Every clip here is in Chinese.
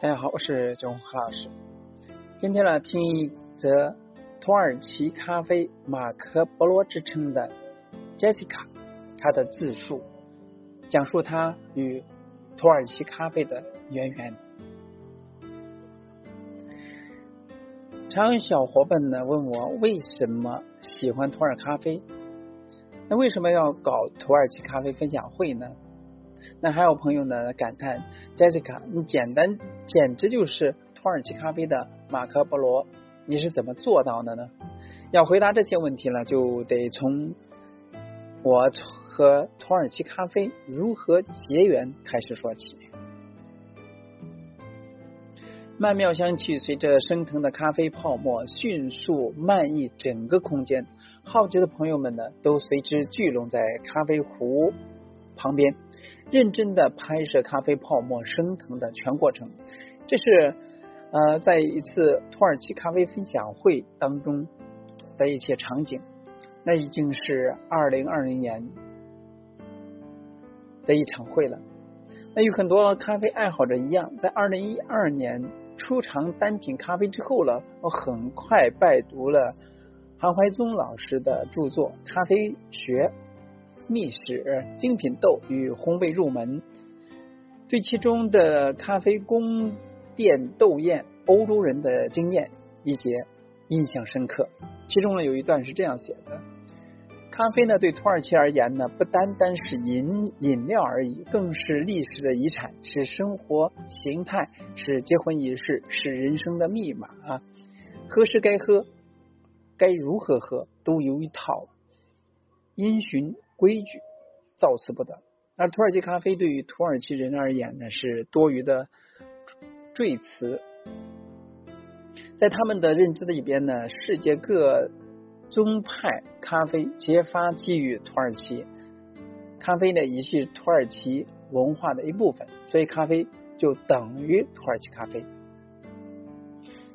大家好，我是九红何老师。今天呢，听一则土耳其咖啡马可波罗之称的 Jessica，她的自述，讲述她与土耳其咖啡的渊源。常有小伙伴呢问我为什么喜欢土耳其咖啡？那为什么要搞土耳其咖啡分享会呢？那还有朋友呢感叹，Jessica，你简单简直就是土耳其咖啡的马可波罗，你是怎么做到的呢？要回答这些问题呢，就得从我和土耳其咖啡如何结缘开始说起。曼妙香气随着升腾的咖啡泡沫迅速漫溢整个空间，好奇的朋友们呢都随之聚拢在咖啡壶旁边。认真的拍摄咖啡泡沫升腾的全过程，这是呃在一次土耳其咖啡分享会当中的一些场景。那已经是二零二零年的一场会了。那与很多咖啡爱好者一样，在二零一二年初尝单品咖啡之后了，我很快拜读了韩怀宗老师的著作《咖啡学》。秘史、精品豆与烘焙入门，对其中的咖啡宫殿斗宴、欧洲人的经验一节印象深刻。其中呢有一段是这样写的：咖啡呢对土耳其而言呢不单单是饮饮料而已，更是历史的遗产，是生活形态，是结婚仪式，是人生的密码。啊何时该喝，该如何喝，都有一套因循。规矩，造次不得。而土耳其咖啡对于土耳其人而言呢，是多余的赘词。在他们的认知里边呢，世界各宗派咖啡皆发基于土耳其，咖啡呢也是土耳其文化的一部分，所以咖啡就等于土耳其咖啡。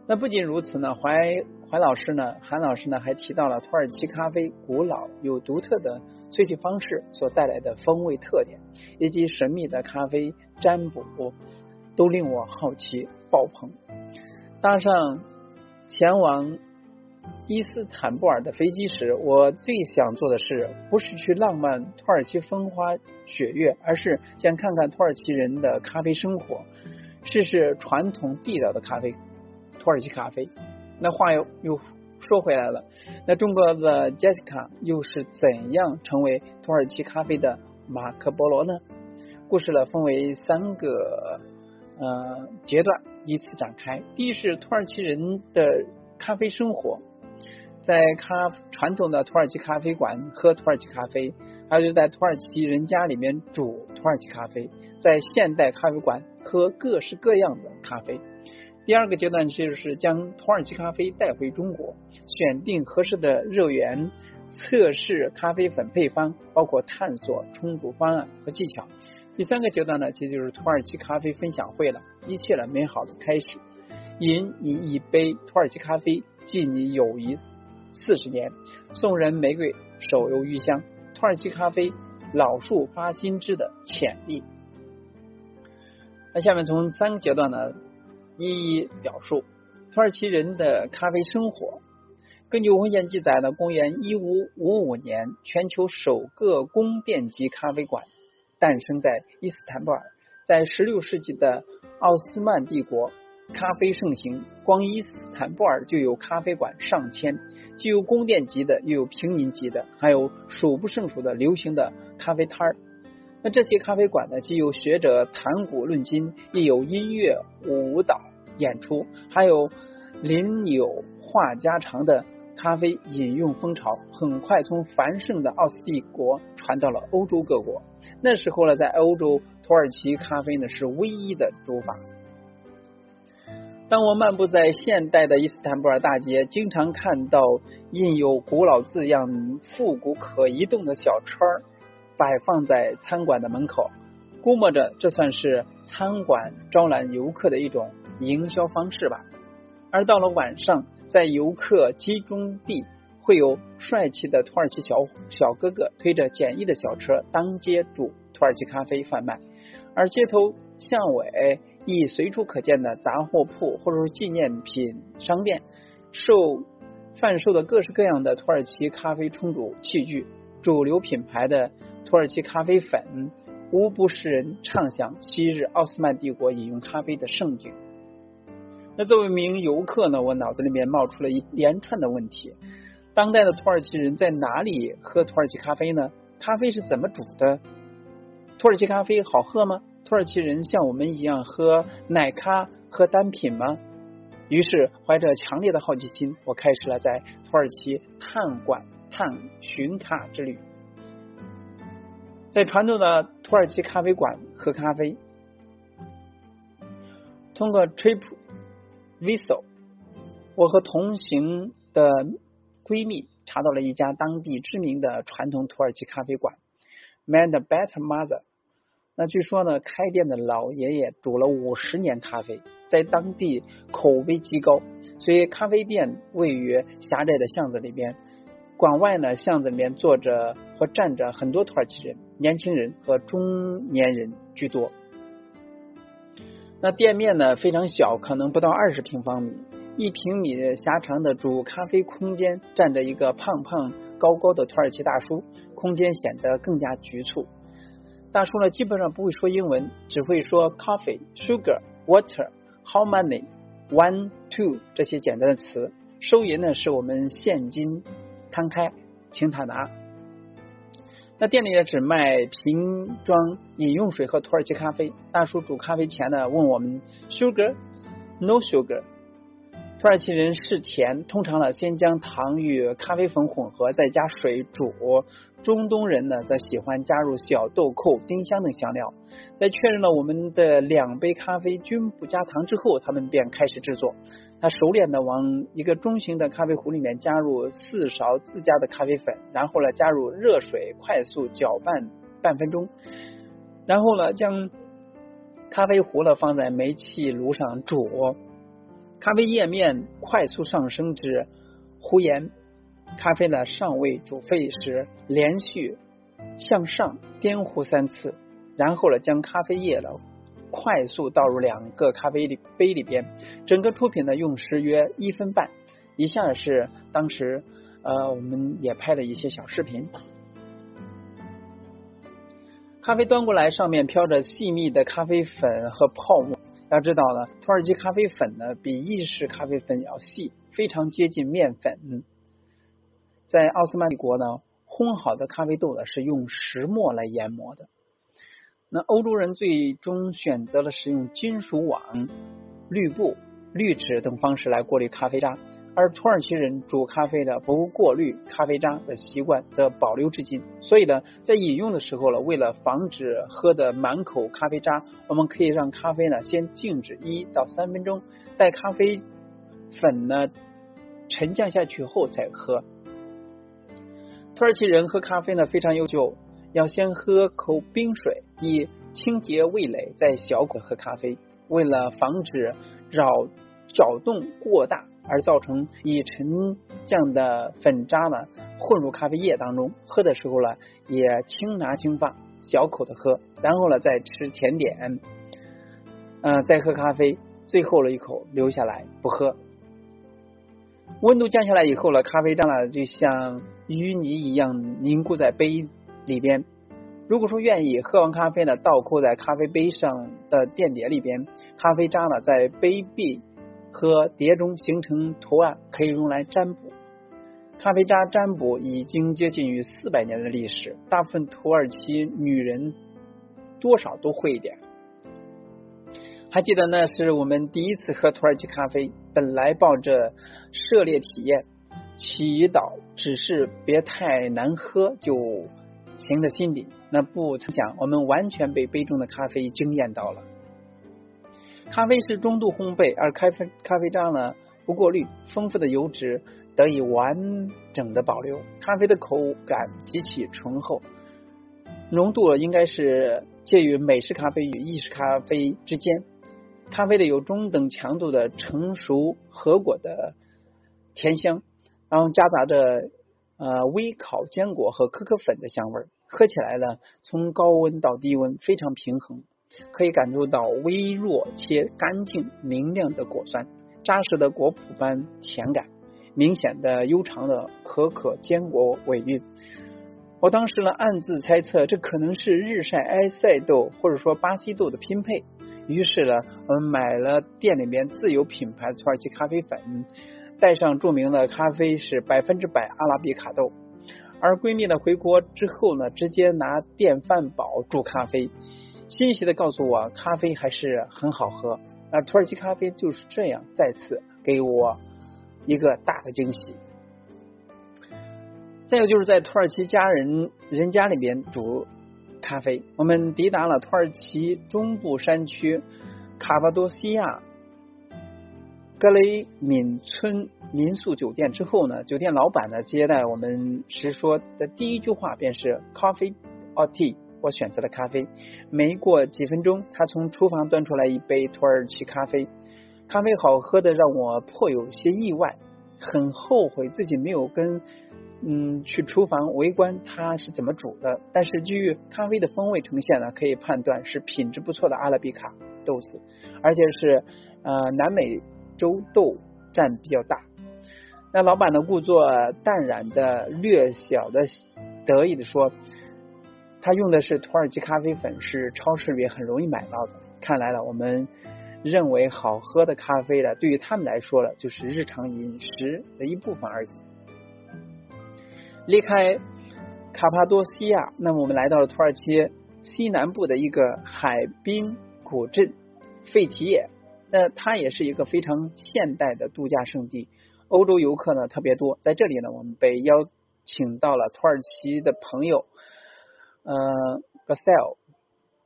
那不仅如此呢，怀怀老师呢，韩老师呢还提到了土耳其咖啡古老有独特的。萃取方式所带来的风味特点，以及神秘的咖啡占卜，都令我好奇爆棚。搭上前往伊斯坦布尔的飞机时，我最想做的事不是去浪漫土耳其风花雪月，而是想看看土耳其人的咖啡生活，试试传统地道的咖啡——土耳其咖啡。那话又又。说回来了，那中国的 Jessica 又是怎样成为土耳其咖啡的马可波罗呢？故事呢分为三个呃阶段，依次展开。第一是土耳其人的咖啡生活，在咖传统的土耳其咖啡馆喝土耳其咖啡，还有就在土耳其人家里面煮土耳其咖啡，在现代咖啡馆喝各式各样的咖啡。第二个阶段就是将土耳其咖啡带回中国，选定合适的热源，测试咖啡粉配方，包括探索冲煮方案和技巧。第三个阶段呢，其实就是土耳其咖啡分享会了，一切的美好的开始。饮你一杯土耳其咖啡，记你友谊四十年，送人玫瑰，手有余香。土耳其咖啡，老树发新枝的潜力。那下面从三个阶段呢？一一表述土耳其人的咖啡生活。根据文献记载呢，公元一五五五年，全球首个宫殿级咖啡馆诞生在伊斯坦布尔。在十六世纪的奥斯曼帝国，咖啡盛行，光伊斯坦布尔就有咖啡馆上千，既有宫殿级的，又有平民级的，还有数不胜数的流行的咖啡摊儿。那这些咖啡馆呢，既有学者谈古论今，亦有音乐舞蹈演出，还有林有话家常的咖啡饮用风潮，很快从繁盛的奥斯帝国传到了欧洲各国。那时候呢，在欧洲，土耳其咖啡呢是唯一的煮法。当我漫步在现代的伊斯坦布尔大街，经常看到印有古老字样、复古可移动的小车儿。摆放在餐馆的门口，估摸着这算是餐馆招揽游客的一种营销方式吧。而到了晚上，在游客集中地，会有帅气的土耳其小小哥哥推着简易的小车当街煮土耳其咖啡贩卖，而街头巷尾以随处可见的杂货铺或者说纪念品商店售贩售的各式各样的土耳其咖啡冲煮器具，主流品牌的土耳其咖啡粉，无不使人畅想昔日奥斯曼帝国饮用咖啡的盛景。那作为一名游客呢，我脑子里面冒出了一连串的问题：当代的土耳其人在哪里喝土耳其咖啡呢？咖啡是怎么煮的？土耳其咖啡好喝吗？土耳其人像我们一样喝奶咖、喝单品吗？于是怀着强烈的好奇心，我开始了在土耳其探馆探寻咖之旅。在传统的土耳其咖啡馆喝咖啡，通过 Trip。Viso，我和同行的闺蜜查到了一家当地知名的传统土耳其咖啡馆，Mad Better Mother。那据说呢，开店的老爷爷煮了五十年咖啡，在当地口碑极高。所以咖啡店位于狭窄的巷子里边，馆外呢巷子里面坐着和站着很多土耳其人，年轻人和中年人居多。那店面呢非常小，可能不到二十平方米。一平米狭长的煮咖啡空间，站着一个胖胖高高的土耳其大叔，空间显得更加局促。大叔呢基本上不会说英文，只会说 coffee、sugar、water、how many、one、two 这些简单的词。收银呢是我们现金摊开，请他拿。那店里呢只卖瓶装饮用水和土耳其咖啡。大叔煮咖啡前呢问我们：sugar no sugar？土耳其人嗜甜，通常呢先将糖与咖啡粉混合，再加水煮。中东人呢则喜欢加入小豆蔻、丁香等香料。在确认了我们的两杯咖啡均不加糖之后，他们便开始制作。他熟练的往一个中型的咖啡壶里面加入四勺自家的咖啡粉，然后呢加入热水，快速搅拌半分钟，然后呢将咖啡壶呢放在煤气炉上煮，咖啡液面快速上升至壶沿，咖啡呢尚未煮沸时，连续向上颠壶三次，然后呢将咖啡液呢。快速倒入两个咖啡里杯里边，整个出品呢用时约一分半。以下是当时呃我们也拍了一些小视频。咖啡端过来，上面飘着细密的咖啡粉和泡沫。要知道呢，土耳其咖啡粉呢比意式咖啡粉要细，非常接近面粉。在奥斯曼帝国呢，烘好的咖啡豆呢是用石磨来研磨的。那欧洲人最终选择了使用金属网、滤布、滤纸等方式来过滤咖啡渣，而土耳其人煮咖啡的不过滤咖啡渣的习惯则保留至今。所以呢，在饮用的时候呢，为了防止喝的满口咖啡渣，我们可以让咖啡呢先静止一到三分钟，待咖啡粉呢沉降下去后再喝。土耳其人喝咖啡呢非常悠久。要先喝口冰水，以清洁味蕾，再小口喝咖啡。为了防止扰搅动过大而造成已沉降的粉渣呢混入咖啡液当中，喝的时候呢也轻拿轻放，小口的喝，然后呢再吃甜点，嗯，再喝咖啡，最后了一口留下来不喝。温度降下来以后呢，咖啡渣呢就像淤泥一样凝固在杯。里边，如果说愿意喝完咖啡呢，倒扣在咖啡杯上的垫碟里边，咖啡渣呢在杯壁和碟中形成图案，可以用来占卜。咖啡渣占卜已经接近于四百年的历史，大部分土耳其女人多少都会一点。还记得那是我们第一次喝土耳其咖啡，本来抱着涉猎体验、祈祷，只是别太难喝就。行的心理，那不曾想，我们完全被杯中的咖啡惊艳到了。咖啡是中度烘焙，而咖啡咖啡渣呢不过滤，丰富的油脂得以完整的保留。咖啡的口感极其醇厚，浓度应该是介于美式咖啡与意式咖啡之间。咖啡的有中等强度的成熟核果的甜香，然后夹杂着。呃，微烤坚果和可可粉的香味儿，喝起来呢，从高温到低温非常平衡。可以感受到微弱且干净明亮的果酸，扎实的果脯般甜感，明显的悠长的可可坚果尾韵。我当时呢暗自猜测，这可能是日晒埃塞豆或者说巴西豆的拼配。于是呢，我们买了店里面自有品牌的土耳其咖啡粉，带上著名的咖啡是百分之百阿拉比卡豆。而闺蜜呢回国之后呢，直接拿电饭煲煮咖啡，欣喜的告诉我咖啡还是很好喝。而土耳其咖啡就是这样再次给我一个大的惊喜。再有就是在土耳其家人人家里边煮咖啡。我们抵达了土耳其中部山区卡巴多西亚格雷敏村民宿酒店之后呢，酒店老板呢接待我们时说的第一句话便是 “coffee or tea”。我选择了咖啡。没过几分钟，他从厨房端出来一杯土耳其咖啡。咖啡好喝的让我颇有些意外，很后悔自己没有跟。嗯，去厨房围观它是怎么煮的。但是基于咖啡的风味呈现呢，可以判断是品质不错的阿拉比卡豆子，而且是呃南美周豆占比较大。那老板呢故作淡然的、略小的得意的说，他用的是土耳其咖啡粉，是超市里很容易买到的。看来了，我们认为好喝的咖啡呢，对于他们来说了，就是日常饮食的一部分而已。离开卡帕多西亚，那么我们来到了土耳其西南部的一个海滨古镇费提耶。那它也是一个非常现代的度假胜地，欧洲游客呢特别多。在这里呢，我们被邀请到了土耳其的朋友，呃 g a s e l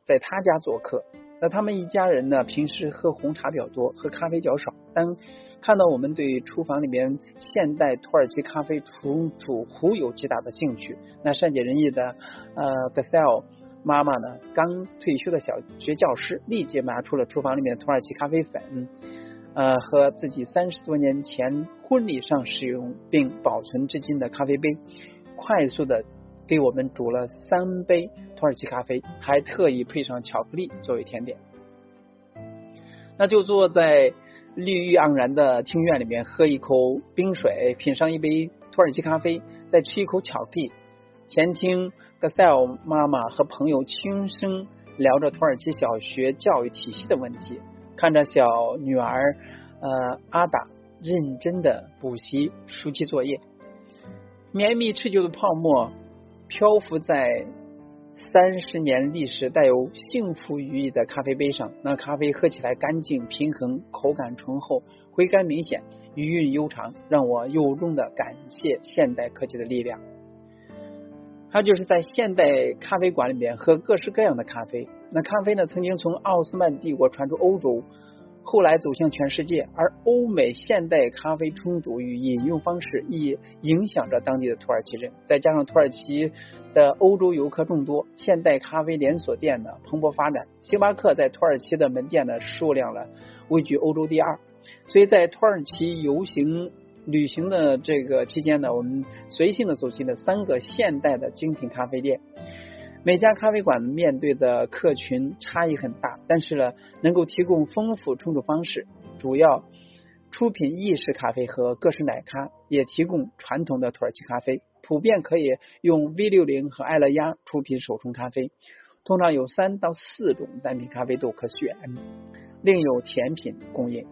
在他家做客。那他们一家人呢，平时喝红茶比较多，喝咖啡较少，但看到我们对厨房里面现代土耳其咖啡厨煮壶有极大的兴趣，那善解人意的呃 g a s e l 妈妈呢，刚退休的小学教师，立即拿出了厨房里面的土耳其咖啡粉，呃和自己三十多年前婚礼上使用并保存至今的咖啡杯，快速的给我们煮了三杯土耳其咖啡，还特意配上巧克力作为甜点。那就坐在。绿意盎然的庭院里面，喝一口冰水，品上一杯土耳其咖啡，再吃一口巧克力，前听格塞尔妈妈和朋友轻声聊着土耳其小学教育体系的问题，看着小女儿呃阿达认真的补习暑期作业，绵密持久的泡沫漂浮在。三十年历史带有幸福寓意的咖啡杯上，那咖啡喝起来干净平衡，口感醇厚，回甘明显，余韵悠长，让我由衷的感谢现代科技的力量。还有就是在现代咖啡馆里面喝各式各样的咖啡，那咖啡呢曾经从奥斯曼帝国传出欧洲。后来走向全世界，而欧美现代咖啡冲煮与饮用方式亦影响着当地的土耳其人。再加上土耳其的欧洲游客众多，现代咖啡连锁店呢蓬勃发展。星巴克在土耳其的门店的数量呢位居欧洲第二。所以在土耳其游行旅行的这个期间呢，我们随性的走进了三个现代的精品咖啡店。每家咖啡馆面对的客群差异很大，但是呢，能够提供丰富冲煮方式，主要出品意式咖啡和各式奶咖，也提供传统的土耳其咖啡，普遍可以用 V 六零和爱乐压出品手冲咖啡，通常有三到四种单品咖啡豆可选，另有甜品供应。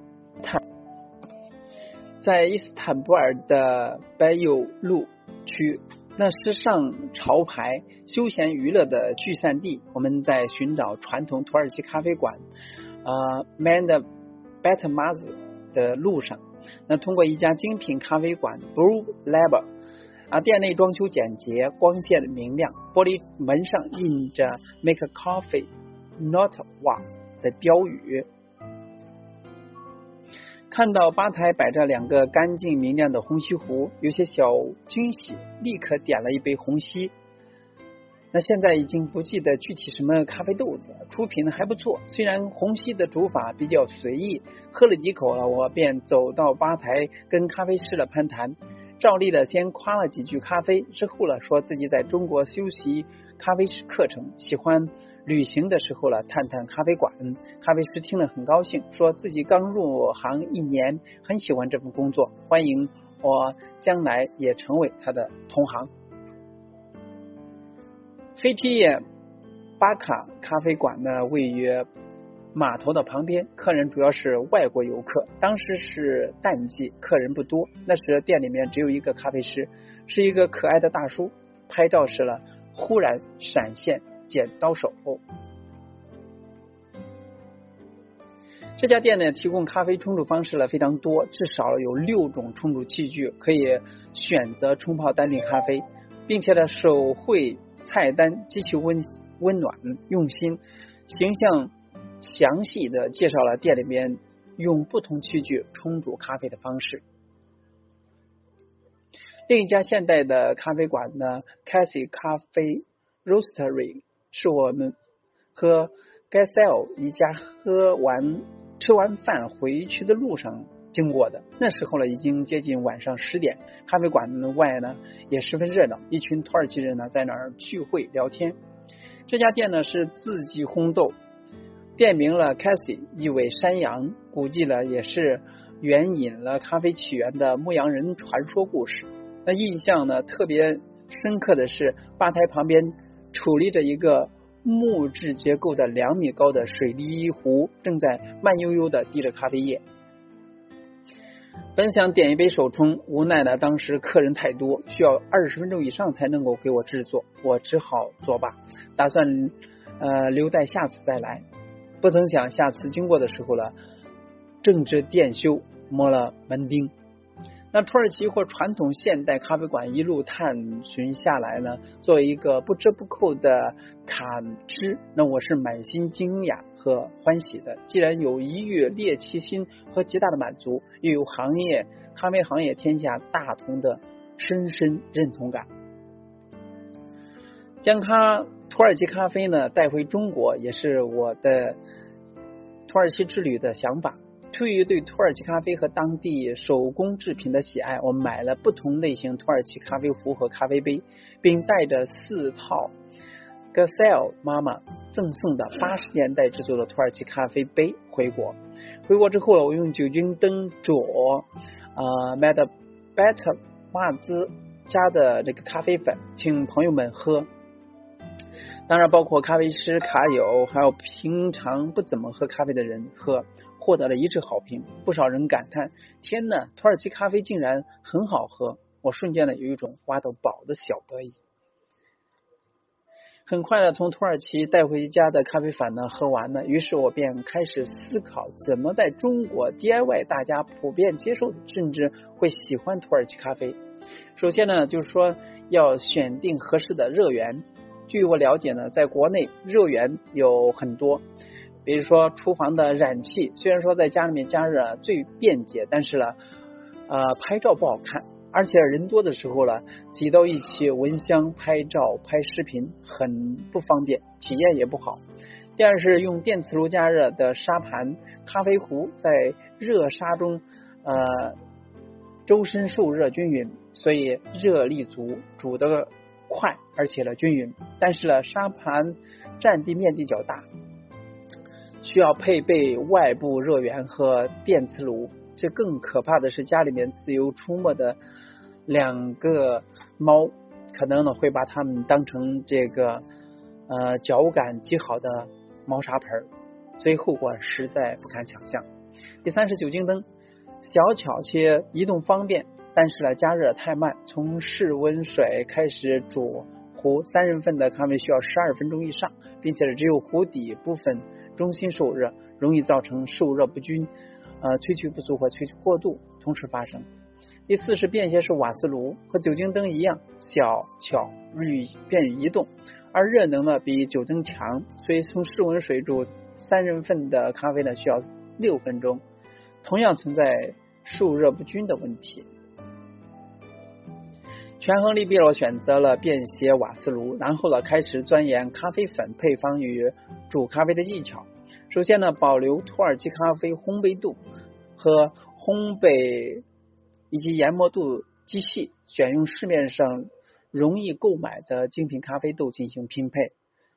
在伊斯坦布尔的白友路区。那时尚潮牌、休闲娱乐的聚散地，我们在寻找传统土耳其咖啡馆，呃，Mand Betmaz 的路上，那通过一家精品咖啡馆 Blue Lab，啊，店内装修简洁，光线明亮，玻璃门上印着 Make a Coffee Not Wa 的标语。看到吧台摆着两个干净明亮的虹吸壶，有些小惊喜，立刻点了一杯虹吸。那现在已经不记得具体什么咖啡豆子，出品还不错。虽然虹吸的煮法比较随意，喝了几口了，我便走到吧台跟咖啡师了攀谈，照例的先夸了几句咖啡，之后了说自己在中国修习咖啡师课程，喜欢旅行的时候了，探探咖啡馆。咖啡师听了很高兴，说自己刚入行一年，很喜欢这份工作，欢迎我将来也成为他的同行。飞机巴卡咖啡馆呢，位于码头的旁边，客人主要是外国游客。当时是淡季，客人不多。那时店里面只有一个咖啡师，是一个可爱的大叔。拍照时了，忽然闪现剪刀手。这家店呢，提供咖啡冲煮方式了非常多，至少有六种冲煮器具，可以选择冲泡单品咖啡，并且呢，手绘菜单极其温温暖用心，形象详细的介绍了店里面用不同器具冲煮咖啡的方式。另一家现代的咖啡馆呢，Cassie 咖啡 Roastery，是我们和 g a s e l 一家喝完吃完饭回去的路上经过的。那时候呢，已经接近晚上十点，咖啡馆外呢也十分热闹，一群土耳其人呢在那儿聚会聊天。这家店呢是字迹烘豆，店名了 Cassie，意为山羊，估计了也是援引了咖啡起源的牧羊人传说故事。那印象呢特别深刻的是，吧台旁边矗立着一个木质结构的两米高的水滴壶，正在慢悠悠的滴着咖啡液。本想点一杯手冲，无奈呢当时客人太多，需要二十分钟以上才能够给我制作，我只好作罢，打算呃留待下次再来。不曾想下次经过的时候呢，正值店休，摸了门钉。那土耳其或传统现代咖啡馆一路探寻下来呢，作为一个不折不扣的卡知，那我是满心惊讶和欢喜的。既然有一遇猎奇心和极大的满足，又有行业咖啡行业天下大同的深深认同感，将咖土耳其咖啡呢带回中国，也是我的土耳其之旅的想法。出于对土耳其咖啡和当地手工制品的喜爱，我买了不同类型土耳其咖啡壶和咖啡杯，并带着四套 Gasell 妈妈赠送的八十年代制作的土耳其咖啡杯回国。回国之后，我用酒精灯煮啊 Mad Better 马兹家的这个咖啡粉，请朋友们喝。当然，包括咖啡师卡友，还有平常不怎么喝咖啡的人喝。获得了一致好评，不少人感叹：“天呐，土耳其咖啡竟然很好喝！”我瞬间呢有一种挖到宝的小得意。很快的，从土耳其带回家的咖啡粉呢喝完了，于是我便开始思考怎么在中国 DIY 大家普遍接受，甚至会喜欢土耳其咖啡。首先呢，就是说要选定合适的热源。据我了解呢，在国内热源有很多。比如说厨房的燃气，虽然说在家里面加热最便捷，但是呢，呃，拍照不好看，而且人多的时候呢，挤到一起闻香、拍照、拍视频很不方便，体验也不好。第二是用电磁炉加热的沙盘、咖啡壶，在热沙中呃周身受热均匀，所以热力足，煮的快，而且呢均匀。但是呢，沙盘占地面积较大。需要配备外部热源和电磁炉。这更可怕的是，家里面自由出没的两个猫，可能呢会把它们当成这个呃脚感极好的猫砂盆，所以后果实在不堪想象。第三是酒精灯，小巧且移动方便，但是呢加热太慢，从室温水开始煮壶三人份的咖啡需要十二分钟以上，并且只有壶底部分。中心受热，容易造成受热不均、呃萃取不足和萃取过度同时发生。第四是便携式瓦斯炉，和酒精灯一样小巧易便于移动，而热能呢比酒精强，所以从室温水煮三人份的咖啡呢需要六分钟，同样存在受热不均的问题。权衡利弊，我选择了便携瓦斯炉，然后呢，开始钻研咖啡粉配方与煮咖啡的技巧。首先呢，保留土耳其咖啡烘焙度和烘焙以及研磨度机器，选用市面上容易购买的精品咖啡豆进行拼配。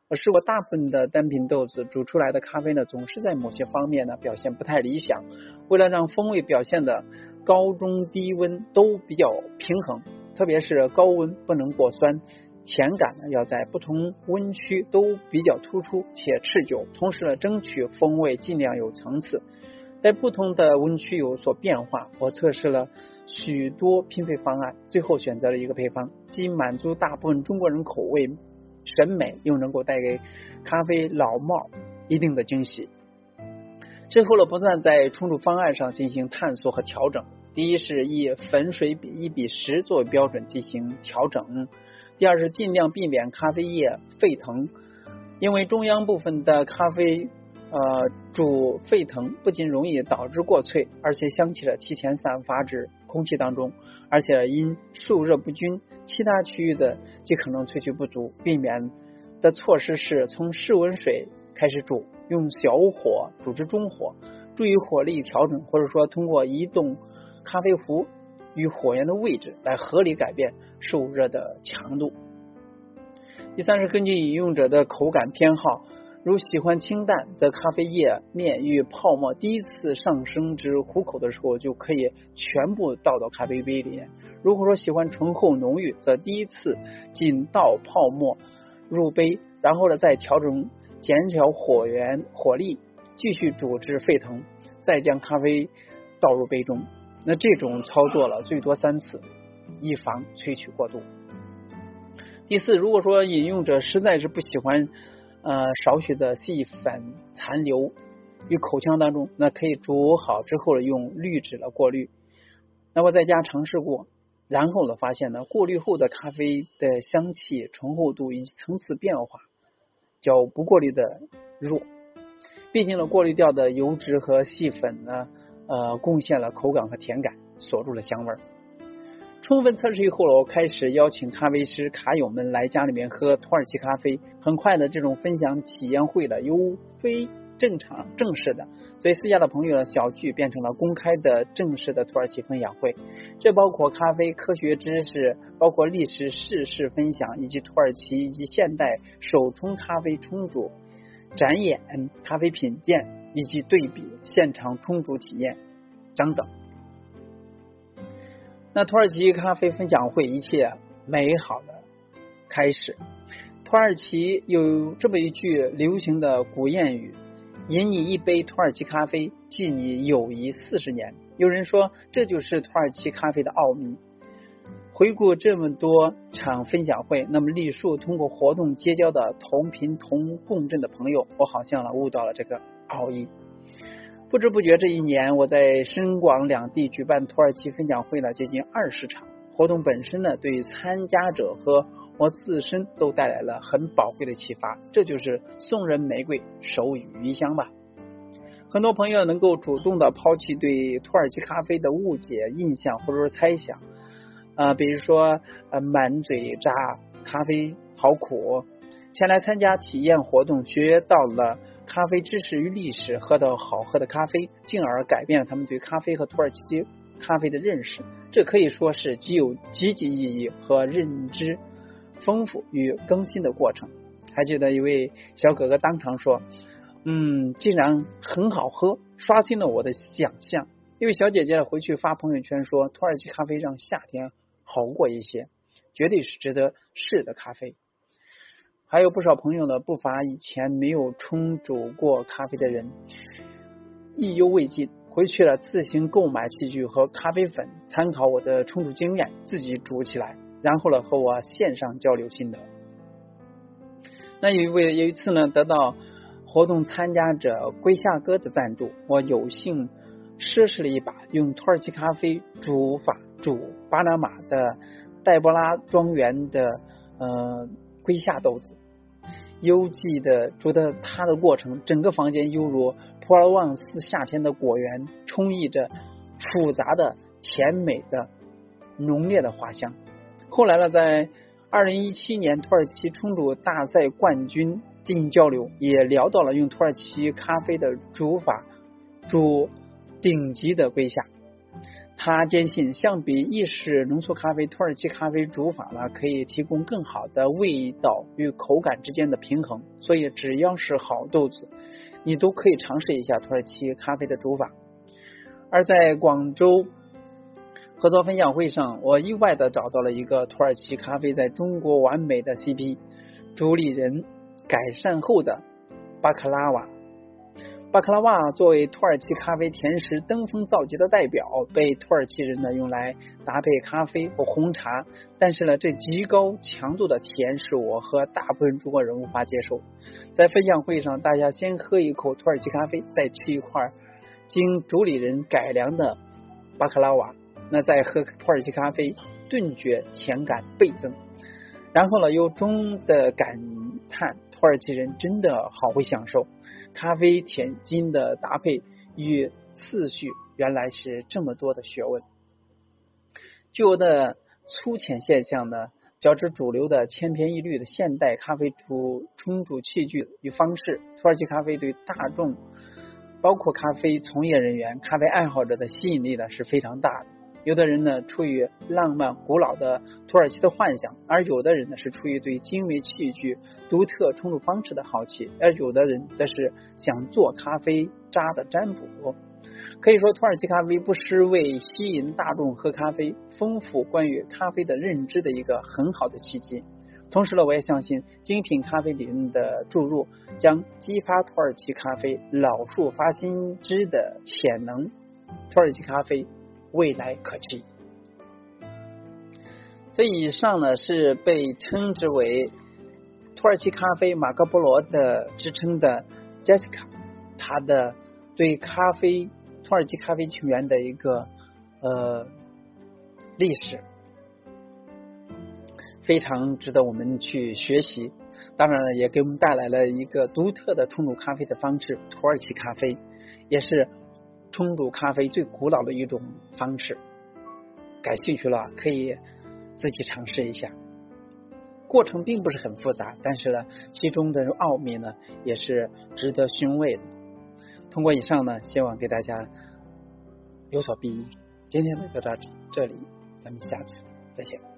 我试过大部分的单品豆子煮出来的咖啡呢，总是在某些方面呢表现不太理想。为了让风味表现的高中低温都比较平衡，特别是高温不能过酸，甜感呢要在不同温区都比较突出且持久，同时呢争取风味尽量有层次，在不同的温区有所变化。我测试了许多拼配方案，最后选择了一个配方，既满足大部分中国人口味。审美又能够带给咖啡老帽一定的惊喜。之后呢，不断在冲煮方案上进行探索和调整。第一是以粉水比一比十作为标准进行调整。第二是尽量避免咖啡液沸腾，因为中央部分的咖啡呃煮沸腾，不仅容易导致过萃，而且香气的提前散发至空气当中，而且因受热不均。其他区域的极可能萃取不足，避免的措施是从室温水开始煮，用小火煮至中火，注意火力调整，或者说通过移动咖啡壶与火源的位置来合理改变受热的强度。第三是根据饮用者的口感偏好。如喜欢清淡，则咖啡液面与泡沫第一次上升至壶口的时候，就可以全部倒到咖啡杯里。如果说喜欢醇厚浓郁，则第一次仅倒泡沫入杯，然后呢再调整减小火源火力，继续煮至沸腾，再将咖啡倒入杯中。那这种操作了最多三次，以防萃取过度。第四，如果说饮用者实在是不喜欢。呃，少许的细粉残留于口腔当中，那可以煮好之后呢，用滤纸来过滤。那我在家尝试过，然后呢，发现呢，过滤后的咖啡的香气、醇厚度以及层次变化，较不过滤的弱。毕竟呢，过滤掉的油脂和细粉呢，呃，贡献了口感和甜感，锁住了香味儿。充分测试以后，我开始邀请咖啡师卡友们来家里面喝土耳其咖啡。很快的，这种分享体验会的由非正常正式的，所以私下的朋友的小聚变成了公开的正式的土耳其分享会。这包括咖啡科学知识，包括历史事实分享，以及土耳其以及现代手冲咖啡冲煮、展演、咖啡品鉴以及对比现场充足体验等等。那土耳其咖啡分享会一切美好的开始。土耳其有这么一句流行的古谚语：“饮你一杯土耳其咖啡，记你友谊四十年。”有人说，这就是土耳其咖啡的奥秘。回顾这么多场分享会，那么历数通过活动结交的同频同共振的朋友，我好像了悟到了这个奥义。不知不觉，这一年我在深广两地举办土耳其分享会了接近二十场。活动本身呢，对参加者和我自身都带来了很宝贵的启发。这就是送人玫瑰，手与余香吧。很多朋友能够主动的抛弃对土耳其咖啡的误解、印象或者说猜想啊，比如说呃满嘴渣咖啡好苦，前来参加体验活动，学到了。咖啡知识与历史，喝到好喝的咖啡，进而改变了他们对咖啡和土耳其咖啡的认识。这可以说是极有积极意义和认知丰富与更新的过程。还记得一位小哥哥当场说：“嗯，竟然很好喝，刷新了我的想象。”一位小姐姐回去发朋友圈说：“土耳其咖啡让夏天好过一些，绝对是值得试的咖啡。”还有不少朋友呢，不乏以前没有冲煮过咖啡的人，意犹未尽，回去了自行购买器具和咖啡粉，参考我的冲煮经验，自己煮起来，然后呢和我线上交流心得。那有一位有一次呢，得到活动参加者龟夏哥的赞助，我有幸试试了一把用土耳其咖啡煮法煮巴拿马的黛波拉庄园的呃。龟下豆子，幽寂的煮的它的过程，整个房间犹如普尔旺斯夏天的果园，充溢着复杂的、甜美的、浓烈的花香。后来呢，在二零一七年土耳其冲煮大赛冠军进行交流，也聊到了用土耳其咖啡的煮法煮顶级的龟下。他坚信，相比意式浓缩咖啡，土耳其咖啡煮法呢可以提供更好的味道与口感之间的平衡。所以，只要是好豆子，你都可以尝试一下土耳其咖啡的煮法。而在广州合作分享会上，我意外的找到了一个土耳其咖啡在中国完美的 CP，主理人改善后的巴克拉瓦。巴克拉瓦作为土耳其咖啡甜食登峰造极的代表，被土耳其人呢用来搭配咖啡或红茶。但是呢，这极高强度的甜是我和大部分中国人无法接受。在分享会上，大家先喝一口土耳其咖啡，再吃一块经主理人改良的巴克拉瓦，那再喝土耳其咖啡，顿觉甜感倍增。然后呢，由中的感叹土耳其人真的好会享受。咖啡甜精的搭配与次序原来是这么多的学问。具有的粗浅现象呢，较之主流的千篇一律的现代咖啡煮冲煮器具与方式，土耳其咖啡对大众，包括咖啡从业人员、咖啡爱好者的吸引力呢是非常大的。有的人呢出于浪漫古老的土耳其的幻想，而有的人呢是出于对精美器具、独特冲煮方式的好奇，而有的人则是想做咖啡渣的占卜。可以说，土耳其咖啡不失为吸引大众喝咖啡、丰富关于咖啡的认知的一个很好的契机。同时呢，我也相信精品咖啡理论的注入将激发土耳其咖啡老树发新枝的潜能。土耳其咖啡。未来可期。这以上呢是被称之为土耳其咖啡马可波罗的之称的 Jessica，他的对咖啡土耳其咖啡起源的一个呃历史，非常值得我们去学习。当然了，也给我们带来了一个独特的冲煮咖啡的方式——土耳其咖啡，也是。冲煮咖啡最古老的一种方式，感兴趣了可以自己尝试一下。过程并不是很复杂，但是呢，其中的奥秘呢也是值得寻味的。通过以上呢，希望给大家有所裨益。今天呢就到这里，咱们下次再见。